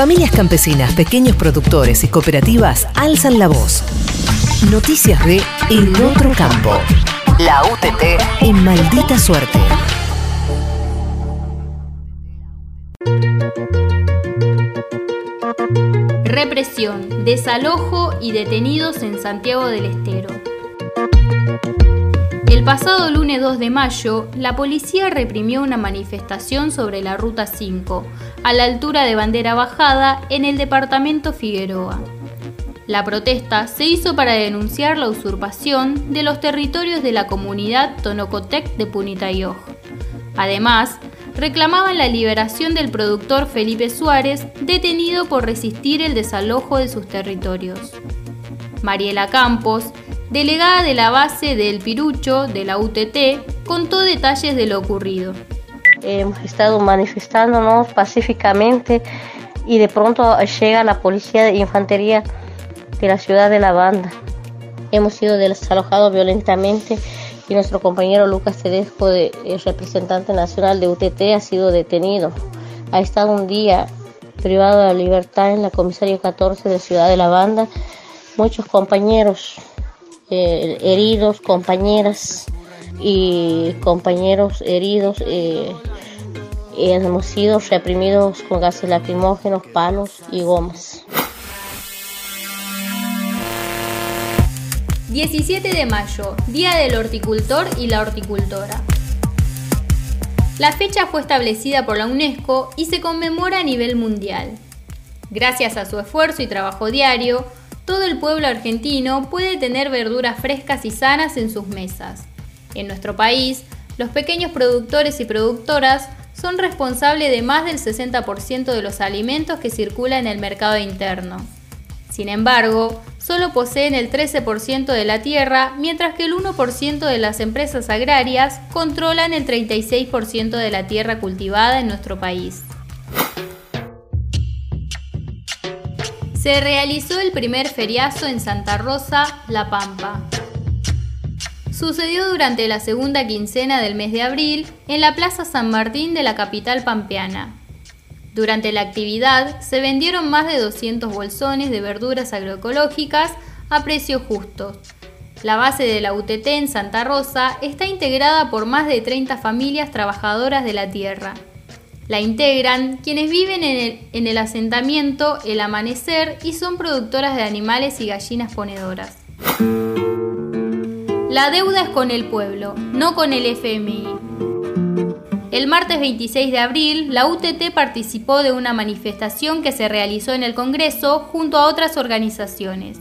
Familias campesinas, pequeños productores y cooperativas alzan la voz. Noticias de En Otro Campo. La UTT en maldita suerte. Represión, desalojo y detenidos en Santiago del Estero. El pasado lunes 2 de mayo, la policía reprimió una manifestación sobre la Ruta 5, a la altura de Bandera Bajada, en el departamento Figueroa. La protesta se hizo para denunciar la usurpación de los territorios de la comunidad Tonocotec de Punitayoj. Además, reclamaban la liberación del productor Felipe Suárez, detenido por resistir el desalojo de sus territorios. Mariela Campos, delegada de la base del Pirucho de la UTT, contó detalles de lo ocurrido. Hemos estado manifestándonos pacíficamente y de pronto llega la policía de infantería de la ciudad de La Banda. Hemos sido desalojados violentamente y nuestro compañero Lucas Tedesco, el representante nacional de UTT, ha sido detenido. Ha estado un día privado de libertad en la comisaría 14 de la ciudad de La Banda. Muchos compañeros eh, heridos, compañeras y compañeros heridos eh, hemos sido reprimidos con gases lacrimógenos, palos y gomas. 17 de mayo, Día del Horticultor y la Horticultora. La fecha fue establecida por la UNESCO y se conmemora a nivel mundial. Gracias a su esfuerzo y trabajo diario, todo el pueblo argentino puede tener verduras frescas y sanas en sus mesas. En nuestro país, los pequeños productores y productoras son responsables de más del 60% de los alimentos que circulan en el mercado interno. Sin embargo, solo poseen el 13% de la tierra, mientras que el 1% de las empresas agrarias controlan el 36% de la tierra cultivada en nuestro país. Se realizó el primer feriazo en Santa Rosa, La Pampa. Sucedió durante la segunda quincena del mes de abril en la Plaza San Martín de la capital pampeana. Durante la actividad se vendieron más de 200 bolsones de verduras agroecológicas a precios justos. La base de la UTT en Santa Rosa está integrada por más de 30 familias trabajadoras de la tierra. La integran quienes viven en el, en el asentamiento El Amanecer y son productoras de animales y gallinas ponedoras. La deuda es con el pueblo, no con el FMI. El martes 26 de abril, la UTT participó de una manifestación que se realizó en el Congreso junto a otras organizaciones.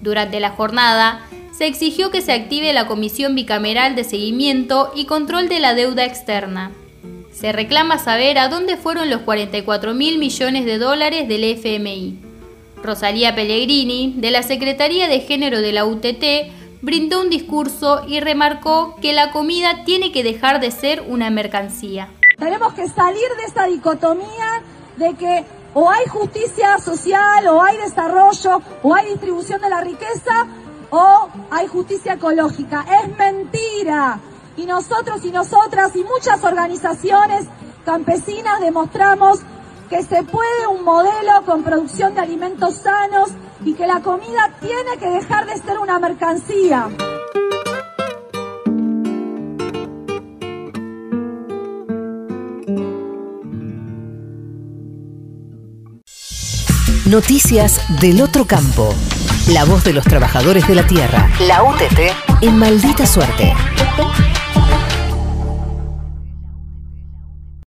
Durante la jornada, se exigió que se active la Comisión Bicameral de Seguimiento y Control de la Deuda Externa. Se reclama saber a dónde fueron los 44 mil millones de dólares del FMI. Rosalía Pellegrini, de la Secretaría de Género de la UTT, brindó un discurso y remarcó que la comida tiene que dejar de ser una mercancía. Tenemos que salir de esta dicotomía de que o hay justicia social, o hay desarrollo, o hay distribución de la riqueza, o hay justicia ecológica. Es mentira. Y nosotros y nosotras y muchas organizaciones campesinas demostramos que se puede un modelo con producción de alimentos sanos y que la comida tiene que dejar de ser una mercancía. Noticias del otro campo. La voz de los trabajadores de la tierra. La UTT en maldita suerte.